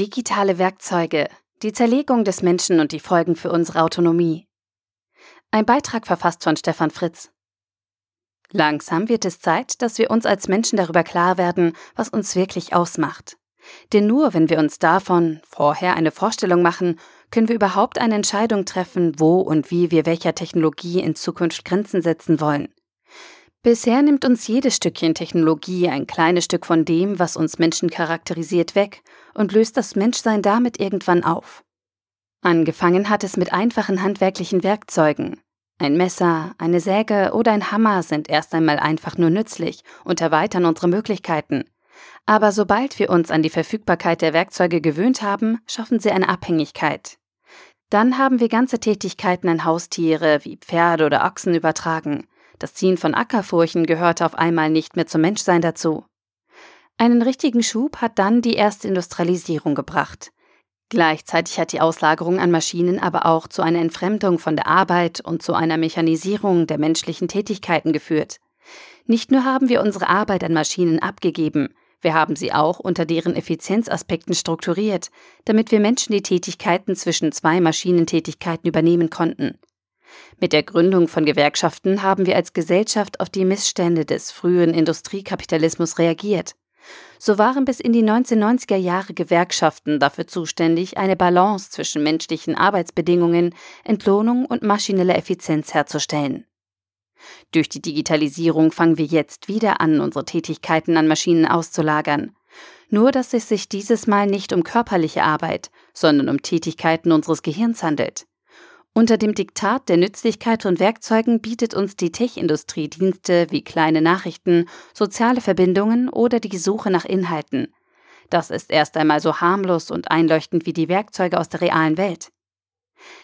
Digitale Werkzeuge, die Zerlegung des Menschen und die Folgen für unsere Autonomie. Ein Beitrag verfasst von Stefan Fritz. Langsam wird es Zeit, dass wir uns als Menschen darüber klar werden, was uns wirklich ausmacht. Denn nur wenn wir uns davon vorher eine Vorstellung machen, können wir überhaupt eine Entscheidung treffen, wo und wie wir welcher Technologie in Zukunft Grenzen setzen wollen. Bisher nimmt uns jedes Stückchen Technologie ein kleines Stück von dem, was uns Menschen charakterisiert, weg und löst das Menschsein damit irgendwann auf. Angefangen hat es mit einfachen handwerklichen Werkzeugen. Ein Messer, eine Säge oder ein Hammer sind erst einmal einfach nur nützlich und erweitern unsere Möglichkeiten. Aber sobald wir uns an die Verfügbarkeit der Werkzeuge gewöhnt haben, schaffen sie eine Abhängigkeit. Dann haben wir ganze Tätigkeiten an Haustiere wie Pferde oder Ochsen übertragen, das Ziehen von Ackerfurchen gehörte auf einmal nicht mehr zum Menschsein dazu. Einen richtigen Schub hat dann die erste Industrialisierung gebracht. Gleichzeitig hat die Auslagerung an Maschinen aber auch zu einer Entfremdung von der Arbeit und zu einer Mechanisierung der menschlichen Tätigkeiten geführt. Nicht nur haben wir unsere Arbeit an Maschinen abgegeben, wir haben sie auch unter deren Effizienzaspekten strukturiert, damit wir Menschen die Tätigkeiten zwischen zwei Maschinentätigkeiten übernehmen konnten. Mit der Gründung von Gewerkschaften haben wir als Gesellschaft auf die Missstände des frühen Industriekapitalismus reagiert. So waren bis in die 1990er Jahre Gewerkschaften dafür zuständig, eine Balance zwischen menschlichen Arbeitsbedingungen, Entlohnung und maschineller Effizienz herzustellen. Durch die Digitalisierung fangen wir jetzt wieder an, unsere Tätigkeiten an Maschinen auszulagern. Nur dass es sich dieses Mal nicht um körperliche Arbeit, sondern um Tätigkeiten unseres Gehirns handelt. Unter dem Diktat der Nützlichkeit von Werkzeugen bietet uns die Tech-Industrie Dienste wie kleine Nachrichten, soziale Verbindungen oder die Suche nach Inhalten. Das ist erst einmal so harmlos und einleuchtend wie die Werkzeuge aus der realen Welt.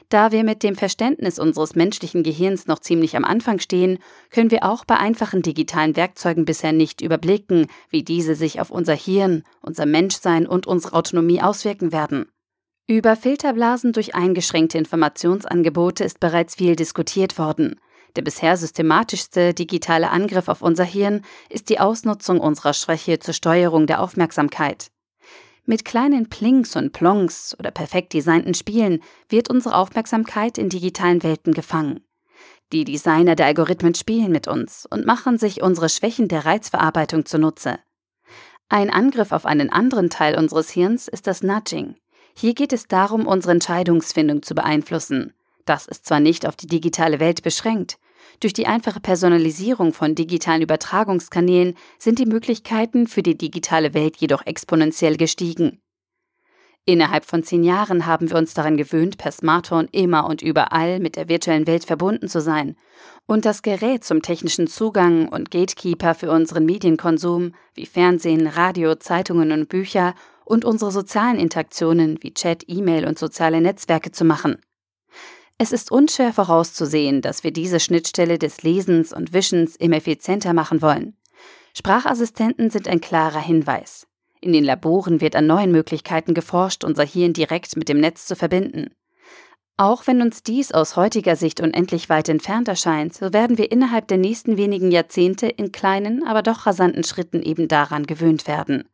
Da wir mit dem Verständnis unseres menschlichen Gehirns noch ziemlich am Anfang stehen, können wir auch bei einfachen digitalen Werkzeugen bisher nicht überblicken, wie diese sich auf unser Hirn, unser Menschsein und unsere Autonomie auswirken werden. Über Filterblasen durch eingeschränkte Informationsangebote ist bereits viel diskutiert worden. Der bisher systematischste digitale Angriff auf unser Hirn ist die Ausnutzung unserer Schwäche zur Steuerung der Aufmerksamkeit. Mit kleinen Plinks und Plonks oder perfekt designten Spielen wird unsere Aufmerksamkeit in digitalen Welten gefangen. Die Designer der Algorithmen spielen mit uns und machen sich unsere Schwächen der Reizverarbeitung zunutze. Ein Angriff auf einen anderen Teil unseres Hirns ist das Nudging. Hier geht es darum, unsere Entscheidungsfindung zu beeinflussen. Das ist zwar nicht auf die digitale Welt beschränkt. Durch die einfache Personalisierung von digitalen Übertragungskanälen sind die Möglichkeiten für die digitale Welt jedoch exponentiell gestiegen. Innerhalb von zehn Jahren haben wir uns daran gewöhnt, per Smartphone immer und überall mit der virtuellen Welt verbunden zu sein. Und das Gerät zum technischen Zugang und Gatekeeper für unseren Medienkonsum, wie Fernsehen, Radio, Zeitungen und Bücher, und unsere sozialen Interaktionen wie Chat, E-Mail und soziale Netzwerke zu machen. Es ist unschwer vorauszusehen, dass wir diese Schnittstelle des Lesens und Wischens immer effizienter machen wollen. Sprachassistenten sind ein klarer Hinweis. In den Laboren wird an neuen Möglichkeiten geforscht, unser Hirn direkt mit dem Netz zu verbinden. Auch wenn uns dies aus heutiger Sicht unendlich weit entfernt erscheint, so werden wir innerhalb der nächsten wenigen Jahrzehnte in kleinen, aber doch rasanten Schritten eben daran gewöhnt werden.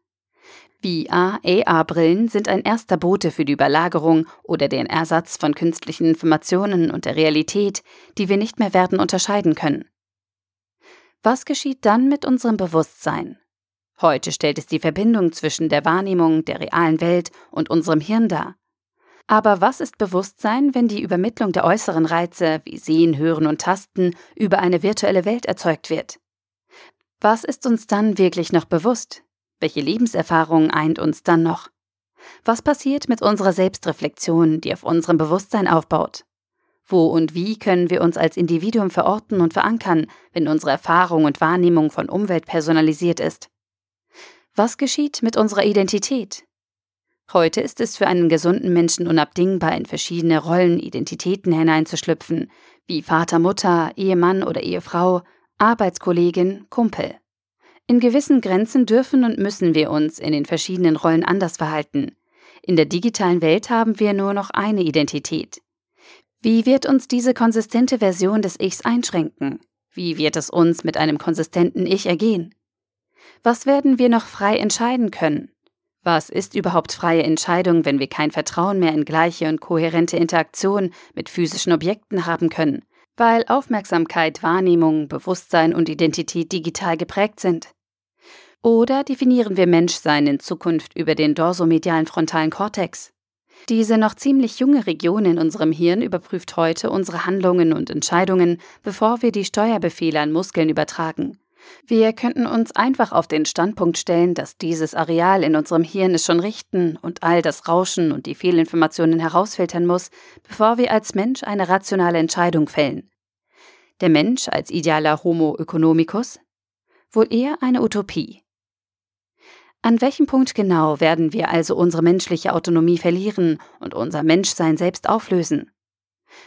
VR, AR-Brillen sind ein erster Bote für die Überlagerung oder den Ersatz von künstlichen Informationen und der Realität, die wir nicht mehr werden unterscheiden können. Was geschieht dann mit unserem Bewusstsein? Heute stellt es die Verbindung zwischen der Wahrnehmung der realen Welt und unserem Hirn dar. Aber was ist Bewusstsein, wenn die Übermittlung der äußeren Reize wie Sehen, Hören und Tasten über eine virtuelle Welt erzeugt wird? Was ist uns dann wirklich noch bewusst? Welche Lebenserfahrung eint uns dann noch? Was passiert mit unserer Selbstreflexion, die auf unserem Bewusstsein aufbaut? Wo und wie können wir uns als Individuum verorten und verankern, wenn unsere Erfahrung und Wahrnehmung von Umwelt personalisiert ist? Was geschieht mit unserer Identität? Heute ist es für einen gesunden Menschen unabdingbar, in verschiedene Rollen, Identitäten hineinzuschlüpfen, wie Vater, Mutter, Ehemann oder Ehefrau, Arbeitskollegin, Kumpel. In gewissen Grenzen dürfen und müssen wir uns in den verschiedenen Rollen anders verhalten. In der digitalen Welt haben wir nur noch eine Identität. Wie wird uns diese konsistente Version des Ichs einschränken? Wie wird es uns mit einem konsistenten Ich ergehen? Was werden wir noch frei entscheiden können? Was ist überhaupt freie Entscheidung, wenn wir kein Vertrauen mehr in gleiche und kohärente Interaktion mit physischen Objekten haben können, weil Aufmerksamkeit, Wahrnehmung, Bewusstsein und Identität digital geprägt sind? Oder definieren wir Menschsein in Zukunft über den dorsomedialen frontalen Kortex? Diese noch ziemlich junge Region in unserem Hirn überprüft heute unsere Handlungen und Entscheidungen, bevor wir die Steuerbefehle an Muskeln übertragen. Wir könnten uns einfach auf den Standpunkt stellen, dass dieses Areal in unserem Hirn es schon richten und all das Rauschen und die Fehlinformationen herausfiltern muss, bevor wir als Mensch eine rationale Entscheidung fällen. Der Mensch als idealer Homo economicus? Wohl eher eine Utopie. An welchem Punkt genau werden wir also unsere menschliche Autonomie verlieren und unser Menschsein selbst auflösen?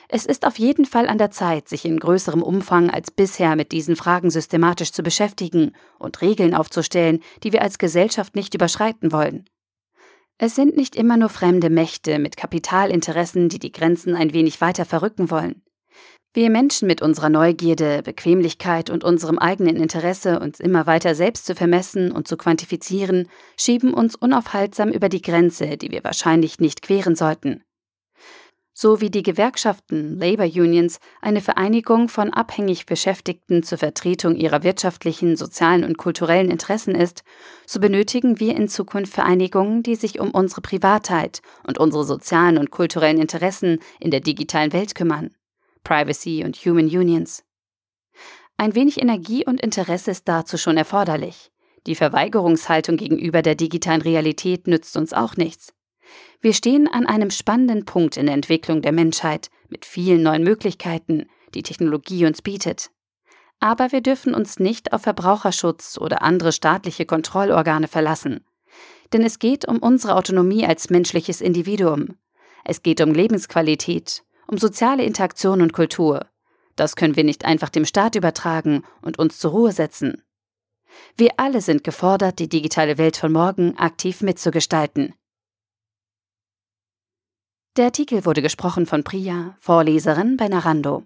Es ist auf jeden Fall an der Zeit, sich in größerem Umfang als bisher mit diesen Fragen systematisch zu beschäftigen und Regeln aufzustellen, die wir als Gesellschaft nicht überschreiten wollen. Es sind nicht immer nur fremde Mächte mit Kapitalinteressen, die die Grenzen ein wenig weiter verrücken wollen. Wir Menschen mit unserer Neugierde, Bequemlichkeit und unserem eigenen Interesse, uns immer weiter selbst zu vermessen und zu quantifizieren, schieben uns unaufhaltsam über die Grenze, die wir wahrscheinlich nicht queren sollten. So wie die Gewerkschaften Labor Unions eine Vereinigung von abhängig Beschäftigten zur Vertretung ihrer wirtschaftlichen, sozialen und kulturellen Interessen ist, so benötigen wir in Zukunft Vereinigungen, die sich um unsere Privatheit und unsere sozialen und kulturellen Interessen in der digitalen Welt kümmern. Privacy und Human Unions. Ein wenig Energie und Interesse ist dazu schon erforderlich. Die Verweigerungshaltung gegenüber der digitalen Realität nützt uns auch nichts. Wir stehen an einem spannenden Punkt in der Entwicklung der Menschheit mit vielen neuen Möglichkeiten, die Technologie uns bietet. Aber wir dürfen uns nicht auf Verbraucherschutz oder andere staatliche Kontrollorgane verlassen. Denn es geht um unsere Autonomie als menschliches Individuum. Es geht um Lebensqualität um soziale Interaktion und Kultur. Das können wir nicht einfach dem Staat übertragen und uns zur Ruhe setzen. Wir alle sind gefordert, die digitale Welt von morgen aktiv mitzugestalten. Der Artikel wurde gesprochen von Priya, Vorleserin bei Narando.